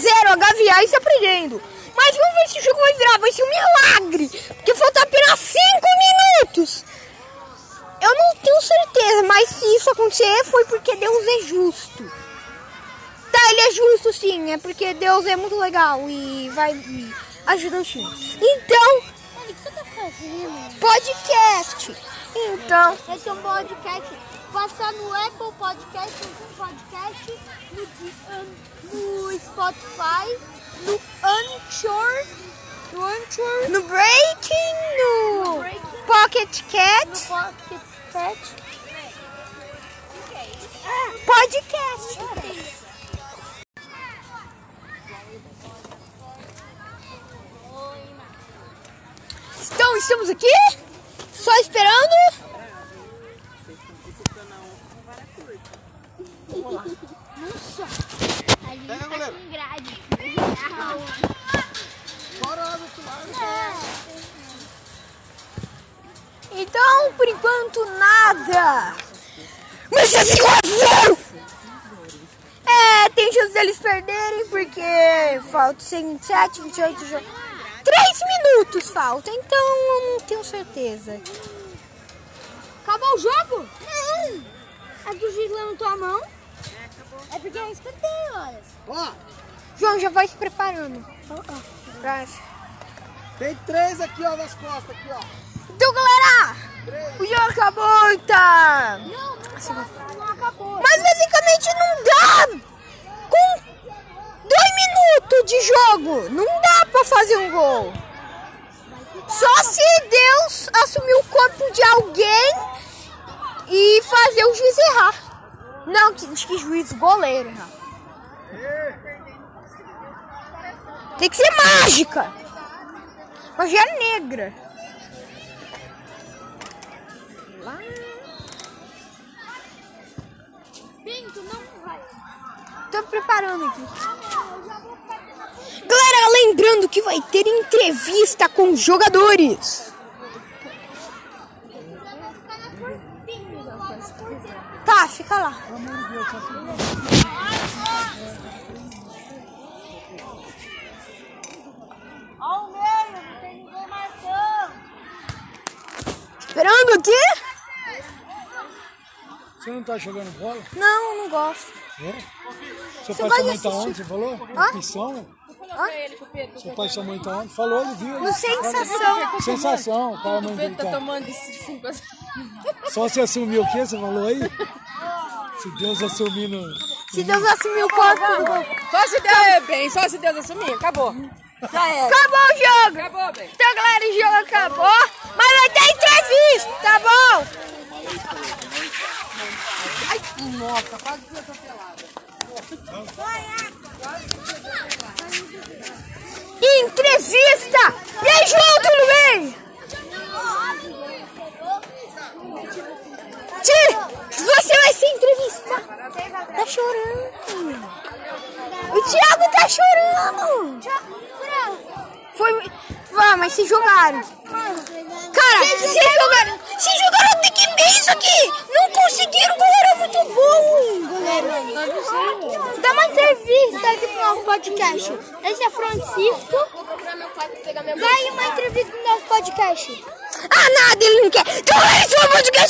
0 a Gaviar e se aprendendo. Mas vamos ver se o jogo vai virar. Vai ser um milagre. Porque falta apenas 5 minutos. Eu não tenho certeza, mas se isso acontecer foi porque Deus é justo. Tá, ele é justo sim, é porque Deus é muito legal e vai e ajuda o time. Então, O que você tá fazendo? podcast. Então, Esse é um podcast. Passar no Apple Podcast, no Google Podcast, no, no Spotify, no Anchor, no Anchor, no Breaking, no Pocket no Cat, Pocket Cat. podcast. Então, estamos aqui, só esperando. Nossa! A gente Pega, tá goleiro. com grade. Bora lá do outro lado. Então, por enquanto, nada. Mas é 5 a 0! É, tem chance deles perderem porque falta 7, 28, 3 minutos falta, então eu não tenho certeza. Acabou o jogo? É do Gigla na tua mão? É porque eu escutei, olha. Ó, João já vai se preparando. Pra- tem três aqui, ó, nas costas, aqui, ó. Então, galera, o jogo acabou, tá? Não, não, não acabou. Mas basicamente não dá. Com dois minutos de jogo, não dá pra fazer um gol. Só se Deus assumir o corpo de alguém e fazer o juiz errar. Não, acho que juiz, goleiro errar. Tem que ser mágica. Magia negra. Lá. Pinto, não vai. Tô preparando aqui. Galera, lembrando que vai ter entrevista com os jogadores. Tá, fica lá. Ó o meio, não tem ninguém marcando. Esperando aqui? Você não tá jogando bola? Não, não gosto. É? Seu Você pai mãe tá onde? Você falou? Hã? Opção? Hã? Seu pai e sua mãe tá onde? Falou, ele viu. No sensação. Sensação, o cara a mãe dele Tá tá. tomando de cinco a Só você assumiu o quê? Você falou aí? Se Deus assumir no. Se Deus assumir o corpo. Só se Deus é bem, só se Deus assumir, acabou. Já era. Acabou o jogo. Acabou, bem. Então, galera, o jogo acabou. Mas vai ter entrevista, tá bom? Nossa, quase fui atropelada. Entrevista! E aí, João, tudo bem? Ti, você vai ser entrevistado. Tá chorando. O Thiago tá chorando. Foi. Vá, mas se jogaram. Cara, se jogaram. Se jogaram até que bem isso aqui. Não conseguiram, galera. Muito bom. Galera. Dá uma entrevista aqui pro nosso podcast. Esse é Francisco. Aí uma entrevista no nosso podcast. Ah, nada, ele não quer. Então, esse foi o podcast